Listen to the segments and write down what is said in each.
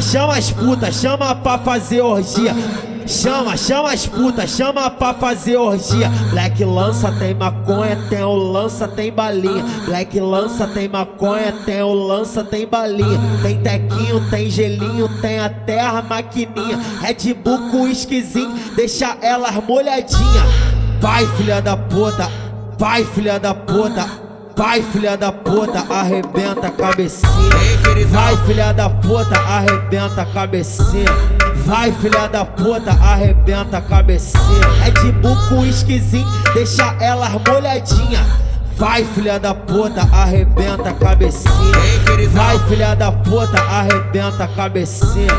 chama as putas, chama pra fazer orgia. Chama, chama as putas, chama pra fazer orgia. Black lança tem maconha, tem o lança, tem balinha. Black lança tem maconha, tem o lança, tem balinha. Tem tequinho, tem gelinho, tem a terra maquininha. Red Bull com esquisinho, deixa elas molhadinha. Vai, filha da puta, vai, filha da puta. Vai, filha da puta, arrebenta a cabecinha. Vai, filha da puta, arrebenta a cabecinha. Vai, filha da puta, arrebenta a cabecinha. É de buco esquisinho, deixa elas molhadinha. Vai, filha da puta, arrebenta a cabecinha. Vai, filha da puta, arrebenta a cabecinha.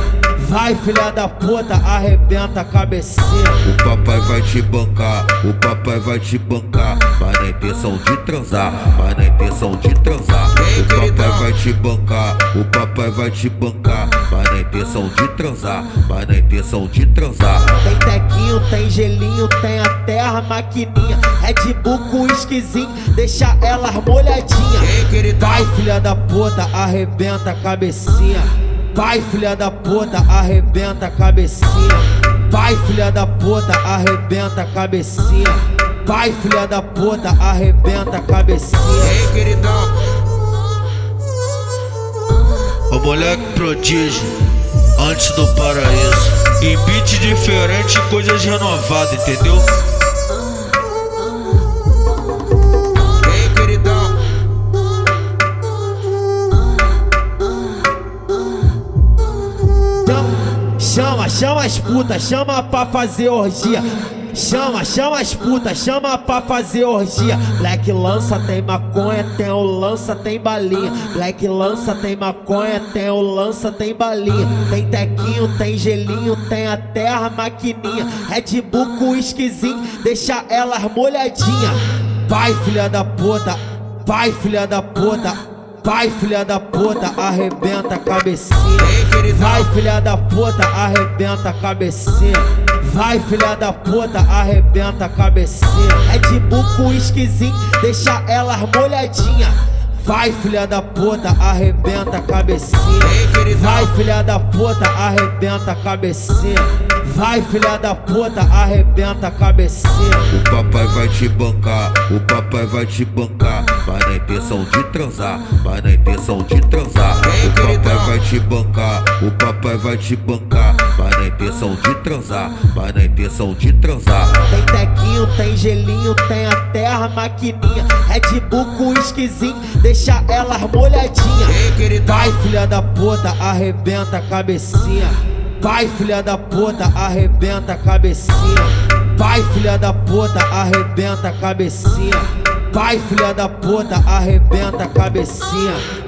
Vai, filha da puta, arrebenta a cabecinha. O papai vai te bancar, o papai vai te bancar. Vai na intenção de transar, vai na intenção de transar. O papai vai te bancar, o papai vai te bancar. Vai na intenção de transar, vai na intenção de transar. Tem tequinho, tem gelinho, tem a terra maquininha. Red Bull com esquisinho, deixa elas molhadinha. Vai, filha da puta, arrebenta a cabecinha. Vai, filha da puta, arrebenta a cabecinha. Vai, filha da puta, arrebenta a cabecinha. Vai, filha da puta, arrebenta a cabecinha. Ei, queridão. Moleque prodígio, antes do paraíso. Em beat diferente, coisas renovadas, entendeu? Chama, chama as putas, chama pra fazer orgia. Chama, chama as putas, chama pra fazer orgia. Black lança tem maconha, tem o lança, tem balinha. Black lança tem maconha, tem o lança, tem balinha. Tem tequinho, tem gelinho, tem a terra maquininha. Red Bull com esquisinho, deixa elas molhadinha. Vai, filha da puta, vai, filha da puta. Vai, filha da puta, arrebenta a cabecinha. Vai, filha da puta, arrebenta a cabecinha. Vai, filha da puta, arrebenta a cabecinha. É de buco esquisinho, deixa elas molhadinha. Vai, filha da puta, arrebenta a cabecinha. Vai, filha da puta, arrebenta a cabecinha. Vai, filha da puta, arrebenta a cabecinha. O papai vai te bancar, o papai vai te bancar. Vai na intenção de transar, vai na intenção de transar. O papai vai te bancar, o papai vai te bancar. Intenção de transar, vai na intenção de transar. Tem tequinho, tem gelinho, tem a terra maquininha. Red Bull com esquisinho, deixa elas molhadinha. Vai, filha da puta, arrebenta a cabecinha. Vai, filha da puta, arrebenta a cabecinha. Vai, filha da puta, arrebenta a cabecinha. Vai, filha da puta, arrebenta a cabecinha.